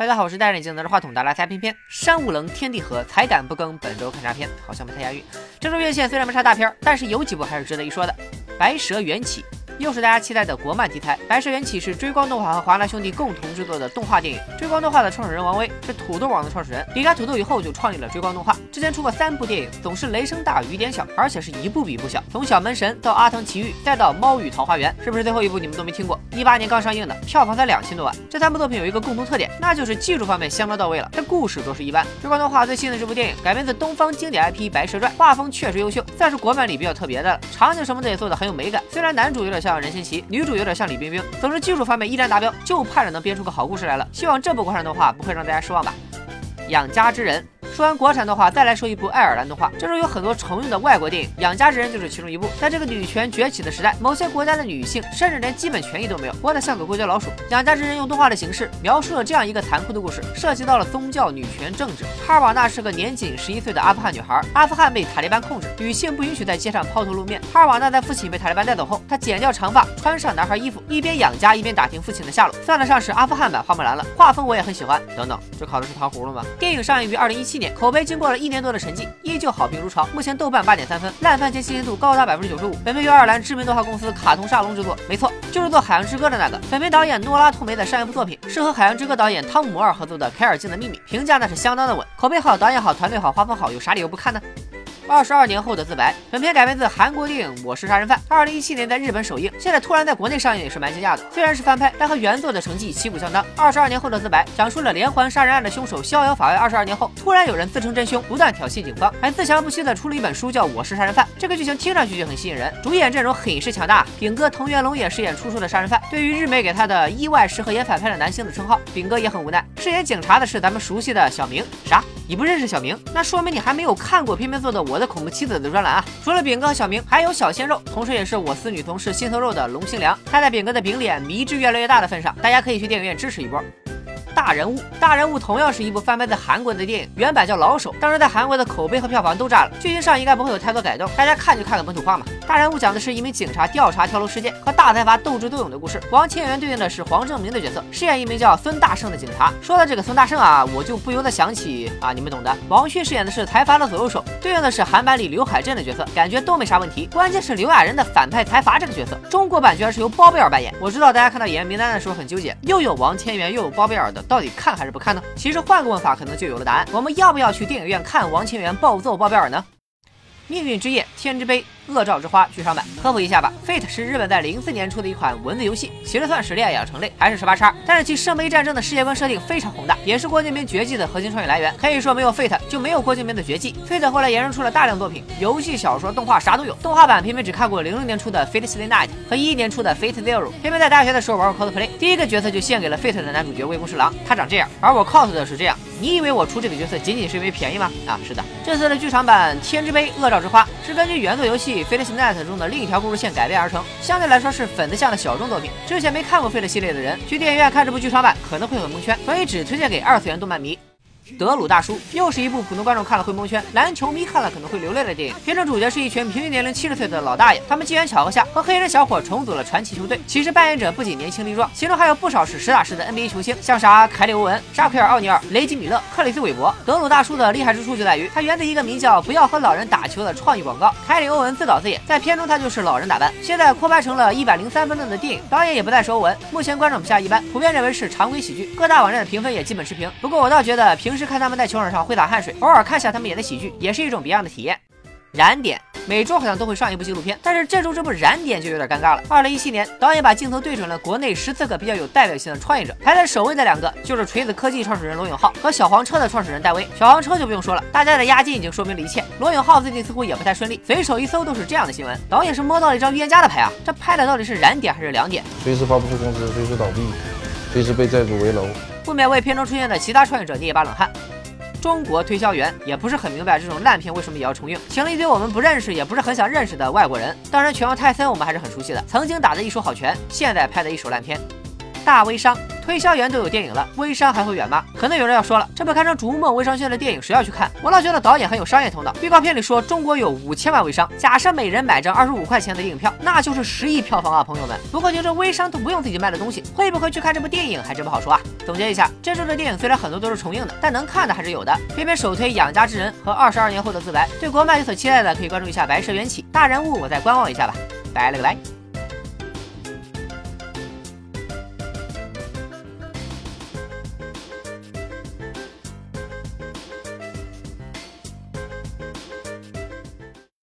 大家好，我是戴着眼镜拿着话筒的拉塞偏偏。山无棱，天地合，才敢不更。本周看啥片？好像不太押韵。这周院线虽然没啥大片，但是有几部还是值得一说的。《白蛇缘起》。又是大家期待的国漫题材，《白蛇缘起》是追光动画和华纳兄弟共同制作的动画电影。追光动画的创始人王威是土豆网的创始人，离开土豆以后就创立了追光动画。之前出过三部电影，总是雷声大雨点小，而且是一部比一部小。从小门神到阿腾奇遇，再到猫与桃花源，是不是最后一部你们都没听过？一八年刚上映的，票房才两千多万。这三部作品有一个共同特点，那就是技术方面相当到位了，但故事都是一般。追光动画最新的这部电影改编自东方经典 IP《白蛇传》，画风确实优秀，算是国漫里比较特别的了。场景什么的也做的很有美感。虽然男主有点像任新奇，女主。有点像李冰冰，总之技术方面依然达标，就盼着能编出个好故事来了。希望这部国产动画不会让大家失望吧。养家之人。说完国产动画，再来说一部爱尔兰动画。这中有很多重用的外国电影，《养家之人》就是其中一部。在这个女权崛起的时代，某些国家的女性甚至连基本权益都没有，活得像个过街老鼠。《养家之人》用动画的形式描述了这样一个残酷的故事，涉及到了宗教、女权、政治。哈尔瓦纳是个年仅十一岁的阿富汗女孩，阿富汗被塔利班控制，女性不允许在街上抛头露面。哈尔瓦纳在父亲被塔利班带走后，她剪掉长发，穿上男孩衣服，一边养家一边打听父亲的下落，算得上是阿富汗版花木兰了。画风我也很喜欢。等等，这考的是糖葫芦吗？电影上映于二零一七点，口碑经过了。一年多的沉寂，依旧好评如潮。目前豆瓣八点三分，烂番茄新鲜度高达百分之九十五。本片由爱尔兰知名动画公司卡通沙龙制作，没错，就是做《海洋之歌》的那个。本片导演诺拉·托梅的上一部作品是和《海洋之歌》导演汤姆·摩尔合作的《凯尔金的秘密》，评价那是相当的稳。口碑好，导演好，团队好，画风好，有啥理由不看呢？二十二年后的自白，本片改编自韩国电影《我是杀人犯》，二零一七年在日本首映，现在突然在国内上映也是蛮惊讶的。虽然是翻拍，但和原作的成绩旗鼓相当。二十二年后的自白讲述了连环杀人案的凶手逍遥法外二十二年后，突然有人自称真凶，不断挑衅警方，还自强不息的出了一本书叫《我是杀人犯》。这个剧情听上去就很吸引人，主演阵容很是强大，炳哥藤原龙也饰演出书的杀人犯。对于日媒给他的意外适合演反派的男星的称号，炳哥也很无奈。饰演警察的是咱们熟悉的小明，啥？你不认识小明？那说明你还没有看过偏偏做的《我的恐怖妻子》的专栏啊！除了饼哥和小明，还有小鲜肉，同时也是我司女同事心头肉的龙星良。看在饼哥的饼脸迷之越来越大的份上，大家可以去电影院支持一波。大人物，大人物同样是一部翻拍在韩国的电影，原版叫老手，当时在韩国的口碑和票房都炸了。剧情上应该不会有太多改动，大家看就看个本土化嘛。大人物讲的是一名警察调查跳楼事件和大财阀斗智斗勇的故事。王千源对应的是黄正明的角色，饰演一名叫孙大圣的警察。说到这个孙大圣啊，我就不由得想起啊，你们懂的。王迅饰演的是财阀的左右手，对应的是韩版里刘海镇的角色，感觉都没啥问题。关键是刘亚仁的反派财阀这个角色，中国版居然是由包贝尔扮演。我知道大家看到演员名单的时候很纠结，又有王千源又有包贝尔的，到底看还是不？看呢？其实换个问法，可能就有了答案。我们要不要去电影院看王千源暴揍包贝尔呢？命运之夜，天之杯。恶兆之花剧场版，科普一下吧。Fate 是日本在零四年出的一款文字游戏，其实算是恋爱养成类，还是十八叉。但是其圣杯战争的世界观设定非常宏大，也是郭敬明绝技的核心创意来源。可以说没有 Fate 就没有郭敬明的绝技。Fate 后来衍生出了大量作品，游戏、小说、动画啥都有。动画版偏偏只看过零六年出的 Fate Stay Night 和一一年出的 Fate Zero。偏偏在大学的时候玩过 cosplay，第一个角色就献给了 Fate 的男主角魏公侍郎，他长这样，而我 cos 的是这样。你以为我出这个角色仅仅是因为便宜吗？啊，是的，这次的剧场版《天之杯：恶兆之花》是根据原作游戏 Fate Stay Night 中。的另一条故事线改编而成，相对来说是粉丝向的小众作品。之前没看过《fit 系列的人，去电影院看这部剧场版可能会很蒙圈，所以只推荐给二次元动漫迷。德鲁大叔又是一部普通观众看了会蒙圈，篮球迷看了可能会流泪的电影。片中主角是一群平均年龄七十岁的老大爷，他们机缘巧合下和黑人小伙重组了传奇球队。其实扮演者不仅年轻力壮，其中还有不少是实打实的 NBA 球星，像啥凯里欧文、沙奎尔奥尼尔、雷吉米勒、克里斯韦伯。德鲁大叔的厉害之处就在于，他源自一个名叫“不要和老人打球”的创意广告。凯里欧文自导自演，在片中他就是老人打扮。现在扩拍成了一百零三分钟的电影，导演也不再是欧文。目前观众评价一般，普遍认为是常规喜剧，各大网站的评分也基本持平。不过我倒觉得，平时看他们在球场上。挥洒汗水，偶尔看下他们演的喜剧，也是一种别样的体验。燃点每周好像都会上一部纪录片，但是这周这部燃点就有点尴尬了。二零一七年，导演把镜头对准了国内十四个比较有代表性的创业者，排在首位的两个就是锤子科技创始人罗永浩和小黄车的创始人戴威。小黄车就不用说了，大家的押金已经说明了一切。罗永浩最近似乎也不太顺利，随手一搜都是这样的新闻。导演是摸到了一张预言家的牌啊，这拍的到底是燃点还是两点？随时发不出工资，随时倒闭，随时被债主围楼，不免为片中出现的其他创业者捏一把冷汗。中国推销员也不是很明白这种烂片为什么也要重映，请了一堆我们不认识也不是很想认识的外国人。当然，拳王泰森我们还是很熟悉的，曾经打的一手好拳，现在拍的一手烂片。大微商。推销员都有电影了，微商还会远吗？可能有人要说了，这不堪称逐梦微商圈的电影谁要去看？我倒觉得导演很有商业头脑。预告片里说中国有五千万微商，假设每人买张二十五块钱的电影票，那就是十亿票房啊，朋友们。不过听说微商都不用自己卖的东西，会不会去看这部电影还真不好说啊。总结一下，这周的电影虽然很多都是重映的，但能看的还是有的。偏偏首推《养家之人》和《二十二年后的自白》，对国漫有所期待的可以关注一下《白蛇缘起》。大人物我再观望一下吧。拜了个拜。